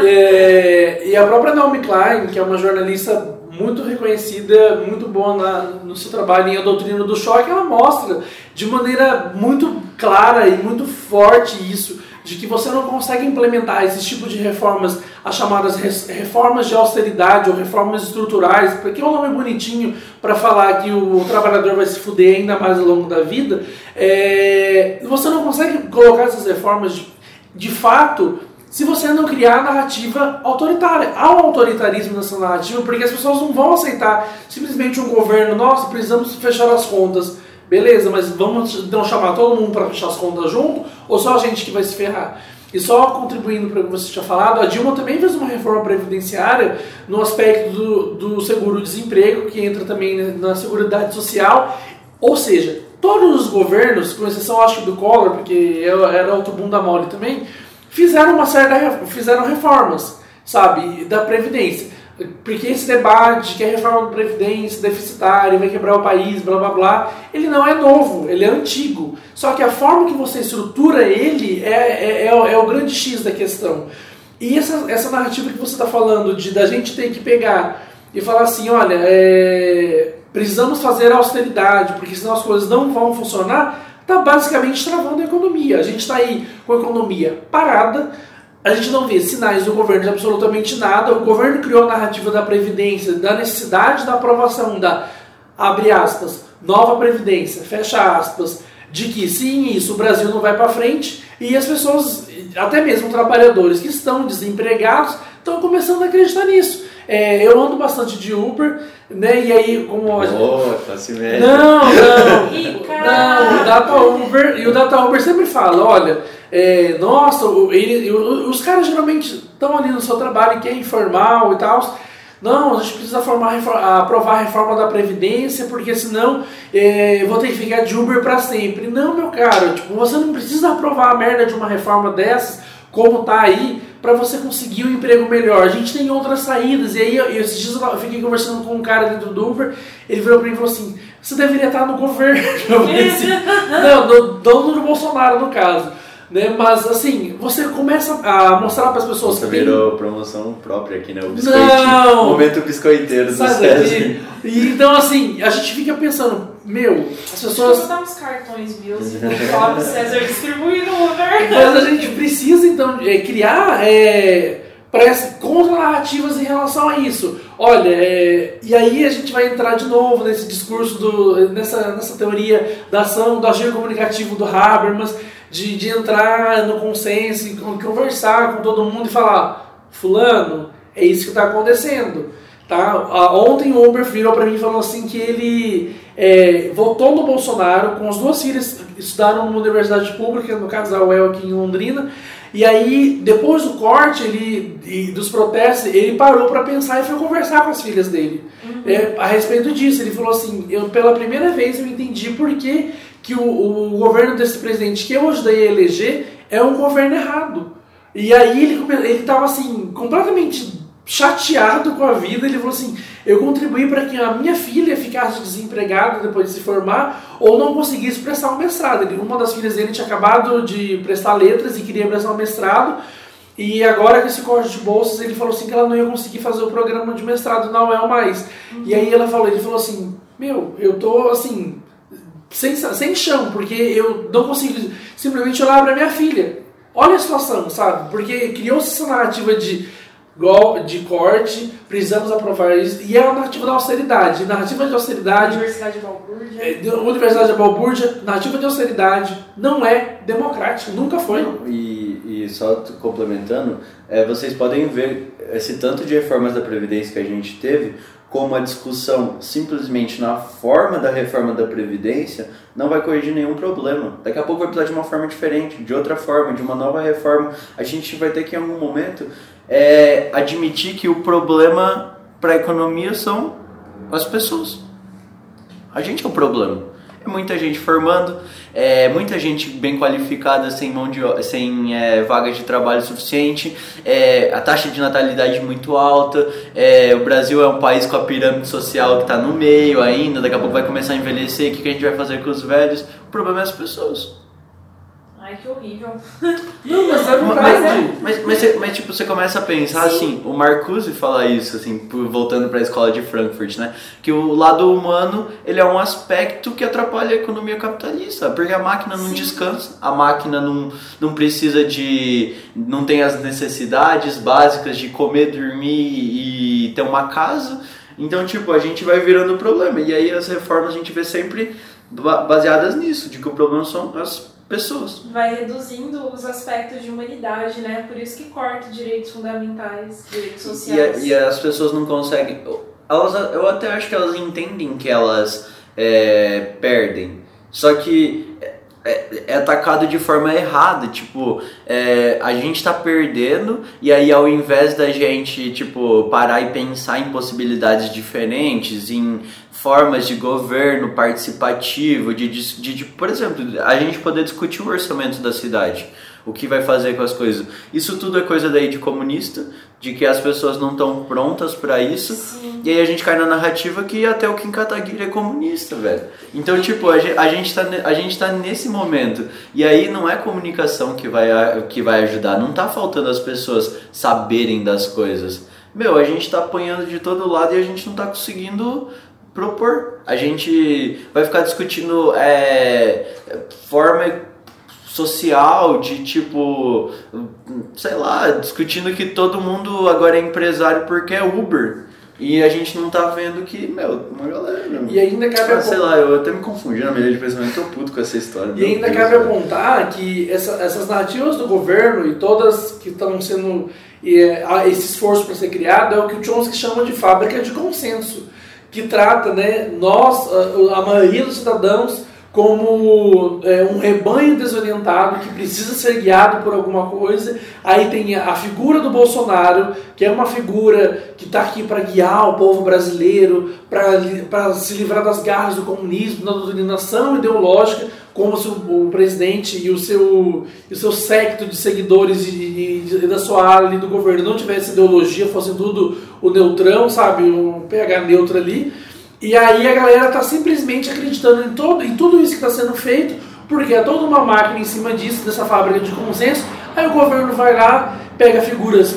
É, e a própria Naomi Klein, que é uma jornalista muito reconhecida, muito boa na, no seu trabalho em A Doutrina do Choque, ela mostra de maneira muito clara e muito forte isso, de que você não consegue implementar esse tipo de reformas, as chamadas reformas de austeridade ou reformas estruturais, porque é um nome bonitinho para falar que o trabalhador vai se fuder ainda mais ao longo da vida, é, você não consegue colocar essas reformas de, de fato se você não criar a narrativa autoritária. Há um autoritarismo nessa narrativa porque as pessoas não vão aceitar simplesmente um governo, nossa, precisamos fechar as contas. Beleza, mas vamos então chamar todo mundo para fechar as contas junto ou só a gente que vai se ferrar? E só contribuindo para o que você tinha falado, a Dilma também fez uma reforma previdenciária no aspecto do, do seguro-desemprego, que entra também na Seguridade Social. Ou seja, todos os governos, com exceção acho do Collor, porque era outro bunda mole também, fizeram uma certa fizeram reformas, sabe, da previdência. Porque esse debate que a reforma da previdência deficitária vai quebrar o país, blá blá blá, ele não é novo, ele é antigo. Só que a forma que você estrutura ele é, é, é, o- é o grande X da questão. E essa, essa narrativa que você está falando de da gente ter que pegar e falar assim, olha, é, precisamos fazer austeridade, porque senão as coisas não vão funcionar, está basicamente travando a economia. A gente está aí com a economia parada, a gente não vê sinais do governo de absolutamente nada. O governo criou a narrativa da Previdência, da necessidade da aprovação da, abre aspas, nova Previdência, fecha aspas, de que sim, isso, o Brasil não vai para frente e as pessoas, até mesmo trabalhadores que estão desempregados, estão começando a acreditar nisso. É, eu ando bastante de Uber, né? E aí, como a gente- classe média. não, não. Rica! Não, o Data Uber, e o Data Uber sempre fala, olha, é, nossa, ele- os caras geralmente estão ali no seu trabalho que é informal e tal. Não, a gente precisa formar, aprovar a reforma da Previdência, porque senão é, eu vou ter que ficar de Uber para sempre. Não, meu caro, tipo, você não precisa aprovar a merda de uma reforma dessas, como tá aí, para você conseguir um emprego melhor. A gente tem outras saídas. E aí, eu, esses dias eu fiquei conversando com um cara dentro do Uber, ele virou para mim e falou assim: você deveria estar no governo. Assim, não, no, dono do Bolsonaro, no caso. Né? Mas assim, você começa a mostrar para as pessoas Você que tem- virou promoção própria aqui, né? O biscoitinho. Não! Momento biscoiteiro do César. E, então, assim, a gente fica pensando, meu, as Deixa eu pessoas. botar uns cartões meus e César distribuir no Uber. Mas a gente precisa, então, é, criar é, parece contra narrativas em relação a isso. Olha, é, e aí a gente vai entrar de novo nesse discurso, do, nessa, nessa teoria da ação, do agir comunicativo do Habermas, de, de entrar no consenso e conversar com todo mundo e falar: Fulano, é isso que está acontecendo. Tá? Ontem o Uber virou para mim e falou assim que ele é, votou no Bolsonaro com as duas filhas estudaram numa universidade pública, no caso da UEL aqui em Londrina, e aí, depois do corte ele, e dos protestos, ele parou para pensar e foi conversar com as filhas dele uhum. é, a respeito disso. Ele falou assim: eu, pela primeira vez eu entendi por que, que o, o governo desse presidente que eu ajudei a eleger é um governo errado. E aí ele estava assim, completamente chateado com a vida, ele falou assim: eu contribuí para que a minha filha ficasse desempregada depois de se formar ou não conseguisse prestar um mestrado. Ele, uma das filhas dele tinha acabado de prestar letras e queria prestar um mestrado. E agora com esse corte de bolsas, ele falou assim que ela não ia conseguir fazer o programa de mestrado na UEL mais. Uhum. E aí ela falou, ele falou assim, meu, eu tô assim, sem, sem chão, porque eu não consigo simplesmente olhar para minha filha. Olha a situação, sabe? Porque criou-se essa narrativa de de corte, precisamos aprovar isso. E é a narrativa da austeridade. Narrativa de austeridade. Universidade de Balbúrdia. É, Universidade de Balbúrdia, narrativa de austeridade não é democrática, nunca foi. Não, e, e só complementando, é, vocês podem ver esse tanto de reformas da Previdência que a gente teve, como a discussão simplesmente na forma da reforma da Previdência não vai corrigir nenhum problema. Daqui a pouco vai precisar de uma forma diferente, de outra forma, de uma nova reforma. A gente vai ter que em algum momento é, admitir que o problema para a economia são as pessoas. A gente é o problema. É muita gente formando, é, muita gente bem qualificada sem mão de sem é, vagas de trabalho suficiente, é, a taxa de natalidade muito alta, é, o Brasil é um país com a pirâmide social que está no meio ainda, daqui a pouco vai começar a envelhecer, o que a gente vai fazer com os velhos? O problema é as pessoas. Ai, que horrível. Não, mas é verdade. Mas, mas, mas, mas, tipo, você começa a pensar Sim. assim, o Marcuse fala isso, assim, voltando para a escola de Frankfurt, né? Que o lado humano, ele é um aspecto que atrapalha a economia capitalista, porque a máquina não Sim. descansa, a máquina não, não precisa de... não tem as necessidades básicas de comer, dormir e ter uma casa. Então, tipo, a gente vai virando o problema. E aí as reformas a gente vê sempre baseadas nisso, de que o problema são as pessoas. Vai reduzindo os aspectos de humanidade, né? Por isso que corta direitos fundamentais, direitos sociais. E, e as pessoas não conseguem. Elas, eu até acho que elas entendem que elas é, perdem. Só que é, é, atacado de forma errada, tipo, é, a gente tá perdendo e aí ao invés da gente, tipo, parar e pensar em possibilidades diferentes, em formas de governo participativo, de, de, de, por exemplo, a gente poder discutir o orçamento da cidade, o que vai fazer com as coisas. Isso tudo é coisa daí de comunista, de que as pessoas não estão prontas para isso. Sim. E aí a gente cai na narrativa que até o Kim Kataguiri é comunista, velho. Então, tipo, a gente, a gente, tá, a gente tá nesse momento. E aí não é comunicação que vai, que vai ajudar. Não tá faltando as pessoas saberem das coisas. Meu, a gente tá apanhando de todo lado e a gente não tá conseguindo propor. A gente vai ficar discutindo é, forma social de tipo, sei lá, discutindo que todo mundo agora é empresário porque é Uber. E a gente não tá vendo que, meu, uma galera. Meu, e ainda cabe. Ah, sei lá, eu até me confundi na medida de pensamento, tô puto com essa história. E ainda Deus cabe Deus. apontar que essa, essas narrativas do governo e todas que estão sendo. E, esse esforço para ser criado é o que o Chomsky chama de fábrica de consenso que trata né, nós, a maioria dos cidadãos, como é, um rebanho desorientado que precisa ser guiado por alguma coisa. Aí tem a, figura do Bolsonaro, que é uma figura que está aqui para guiar o povo brasileiro, para se livrar das garras do comunismo, da doutrinação ideológica, como se o, o presidente e o seu, e o seu secto de seguidores e, e, e da sua área do governo não tivesse ideologia, fosse tudo o neutrão, sabe, um PH neutro ali. E aí a galera está simplesmente acreditando em, todo, em tudo isso que está sendo feito, porque é toda uma máquina em cima disso, dessa fábrica de consenso. Aí o governo vai lá, pega figuras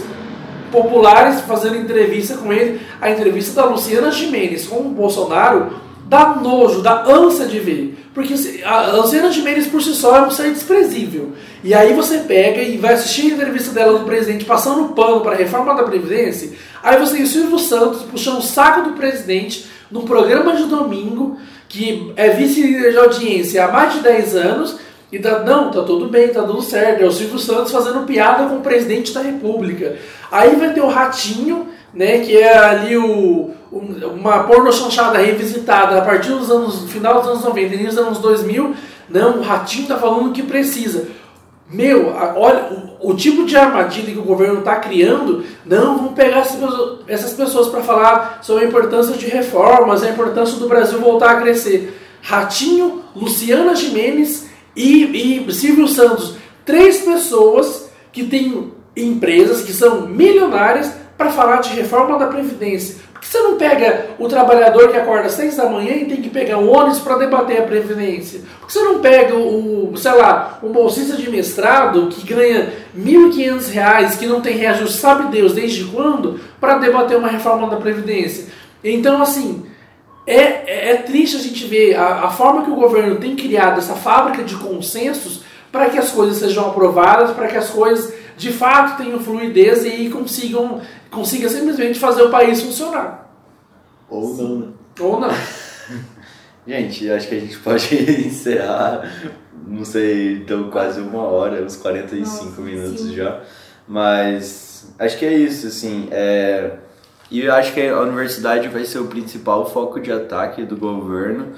populares fazendo entrevista com ele. A entrevista da Luciana Gimenez com o Bolsonaro dá nojo, dá ânsia de ver. Porque a Luciana Gimenez por si só é um ser desprezível. E aí você pega e vai assistir a entrevista dela do presidente passando pano para a reforma da Previdência. Aí você tem o Silvio Santos puxando o saco do presidente num programa de domingo, que é vice-líder de audiência há mais de 10 anos, e tá, não, tá tudo bem, tá tudo certo. É o Silvio Santos fazendo piada com o presidente da República. Aí vai ter o Ratinho, né, que é ali o, uma porno chanchada revisitada a partir dos anos, final dos anos 90, início dos anos 2000. Não, o Ratinho tá falando o que precisa. Meu, olha, o, o, tipo de armadilha que o governo está criando, não, vamos pegar essas pessoas para falar sobre a importância de reformas, a importância do Brasil voltar a crescer. Ratinho, Luciana Jimenez e, e Silvio Santos. Três pessoas que têm empresas que são milionárias para falar de reforma da Previdência. Que você não pega o trabalhador que acorda às seis da manhã e tem que pegar um ônibus para debater a Previdência? Por que você não pega o, sei lá, um bolsista de mestrado que ganha R$ 1.500, que não tem reajuste, sabe Deus desde quando, para debater uma reforma da Previdência? Então, assim, é, é, é triste a gente ver a, a forma que o governo tem criado essa fábrica de consensos para que as coisas sejam aprovadas, para que as coisas de fato tenham fluidez e consigam consiga simplesmente fazer o país funcionar. Ou não, né? Ou não. gente, acho que a gente pode encerrar, não sei, então quase uma hora, uns 45 Nossa, minutos sim. já. Mas acho que é isso, assim. É... E eu acho que a universidade vai ser o principal foco de ataque do governo,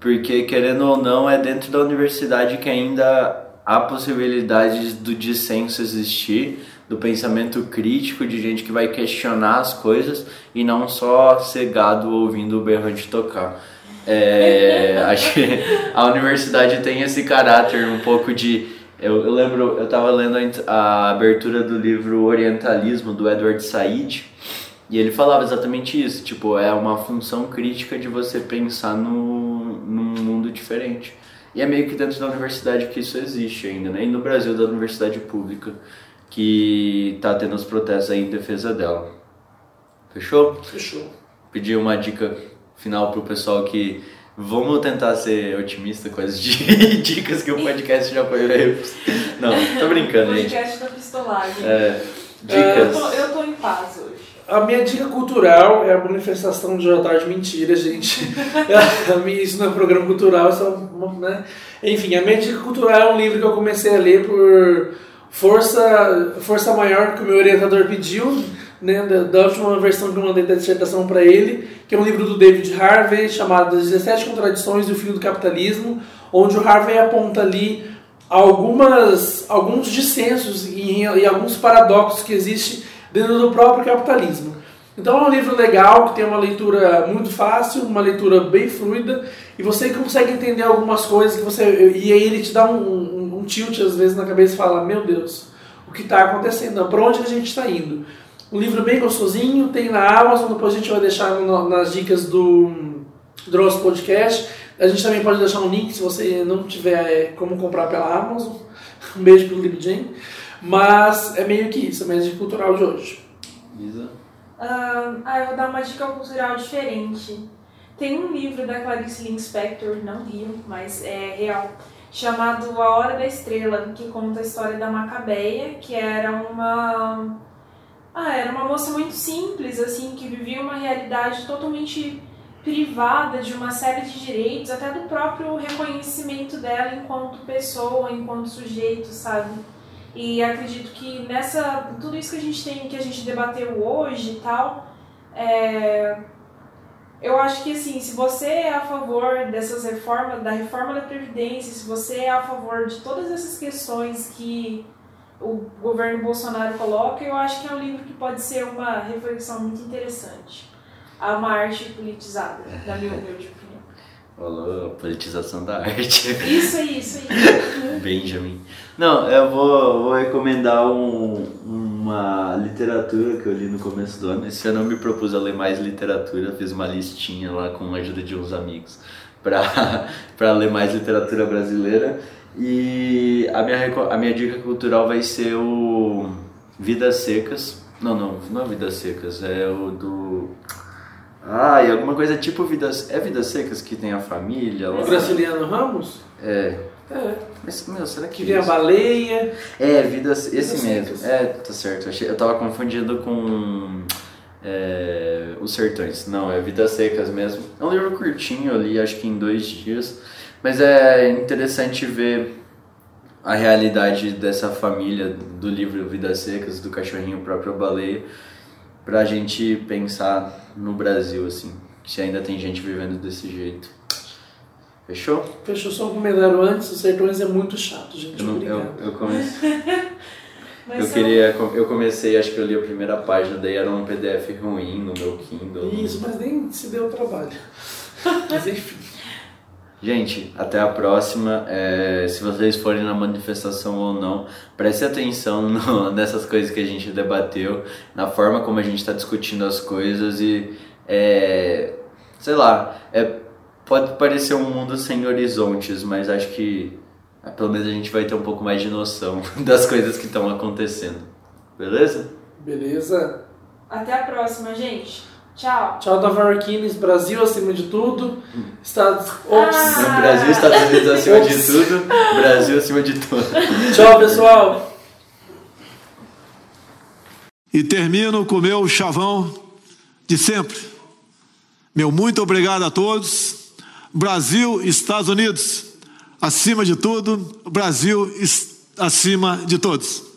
porque querendo ou não, é dentro da universidade que ainda há possibilidades do dissenso existir do pensamento crítico, de gente que vai questionar as coisas e não só cegado ouvindo o berrante tocar. É, acho que a universidade tem esse caráter um pouco de. Eu, eu lembro, eu estava lendo a abertura do livro Orientalismo do Edward Said e ele falava exatamente isso. Tipo, é uma função crítica de você pensar no, num mundo diferente. E é meio que dentro da universidade que isso existe ainda, né? E no Brasil, da universidade pública que tá tendo os protestos aí em defesa dela. Fechou? Fechou. Pedir uma dica final pro pessoal que vamos tentar ser otimista com as dicas que o podcast já foi Não, tô brincando, gente. Podcast da pistolagem. É, dicas. Eu tô, eu tô em paz hoje. A minha dica cultural é a manifestação de jantar de mentira, gente. isso não é programa cultural, isso é uma, né? Enfim, a minha dica cultural é um livro que eu comecei a ler por força, força maior que o meu orientador pediu, né, da, da última versão que eu mandei da dissertação para ele, que é um livro do David Harvey chamado 17 Contradições e o Fim do Capitalismo, onde o Harvey aponta ali algumas, alguns dissensos e, e alguns paradoxos que existem dentro do próprio capitalismo. Então é um livro legal, que tem uma leitura muito fácil, uma leitura bem fluida, e você consegue entender algumas coisas que você. E aí ele te dá um, um, um tilt às vezes na cabeça e fala, meu Deus, o que está acontecendo? Para onde a gente está indo? Um livro bem gostosinho, tem na Amazon, depois a gente vai deixar no, nas dicas do, do nosso podcast. A gente também pode deixar um link se você não tiver como comprar pela Amazon. Um beijo pro Lib Jane. Mas é meio que isso, é a média cultural de hoje. Isa? Uh, ah, eu vou dar uma dica cultural diferente. Tem um livro da Clarice Lispector, não rio, mas é real, chamado A Hora da Estrela, que conta a história da Macabeia, que era uma ah, era uma moça muito simples, assim, que vivia uma realidade totalmente privada de uma série de direitos, até do próprio reconhecimento dela enquanto pessoa, enquanto sujeito, sabe? E acredito que nessa tudo isso que a gente tem, que a gente debateu hoje e tal, é, eu acho que assim, se você é a favor dessas reformas, da reforma da previdência, se você é a favor de todas essas questões que o governo Bolsonaro coloca, eu acho que é um livro que pode ser uma reflexão muito interessante. Há uma arte politizada, na minha opinião. Falou politização da arte. Isso aí, isso aí. Benjamin. Não, eu vou, vou recomendar um, uma literatura que eu li no começo do ano. Esse ano eu me propus a ler mais literatura, fiz uma listinha lá com a ajuda de uns amigos para ler mais literatura brasileira. E a minha, a minha dica cultural vai ser o Vidas Secas. Não, não, não é Vidas Secas, é o do Ah, e alguma coisa tipo Vidas. É Vidas Secas que tem a família lá? O Graciliano Ramos? É. É. Mas, meu, será que. Que tem a baleia. É, Vidas. Esse Vidas mesmo. Secas. É, tá certo. Eu, achei- eu tava confundindo com. É, Os Sertões. Não, é Vidas Secas mesmo. É um livro curtinho, eu li acho que em dois dias. Mas é interessante ver a realidade dessa família do livro Vidas Secas, do cachorrinho próprio baleia, pra gente pensar no Brasil, assim. Se ainda tem gente vivendo desse jeito. Fechou? Fechou só um comentário antes, os sertões é muito chato, gente. Eu, não- eu, eu comecei. Eu queria, eu comecei, acho que eu li a primeira página, daí era um PDF ruim no meu Kindle. Isso, mas nem se deu trabalho. Mas enfim. Gente, até a próxima. É, se vocês forem na manifestação ou não, preste atenção no- nessas coisas que a gente debateu, na forma como a gente está discutindo as coisas e, é, sei lá, é, pode parecer um mundo sem horizontes, mas acho que ah, pelo menos a gente vai ter um pouco mais de noção das coisas que estão acontecendo. Beleza? Beleza? Até a próxima, gente. Tchau. Tchau, Tavarquines. Brasil acima de tudo. Estados. Ops. Ah. Brasil, Estados Unidos acima de tudo, Brasil acima de tudo. Tchau, pessoal. E termino com o meu chavão de sempre. Meu muito obrigado a todos. Brasil, Estados Unidos, acima de tudo, Brasil acima de todos.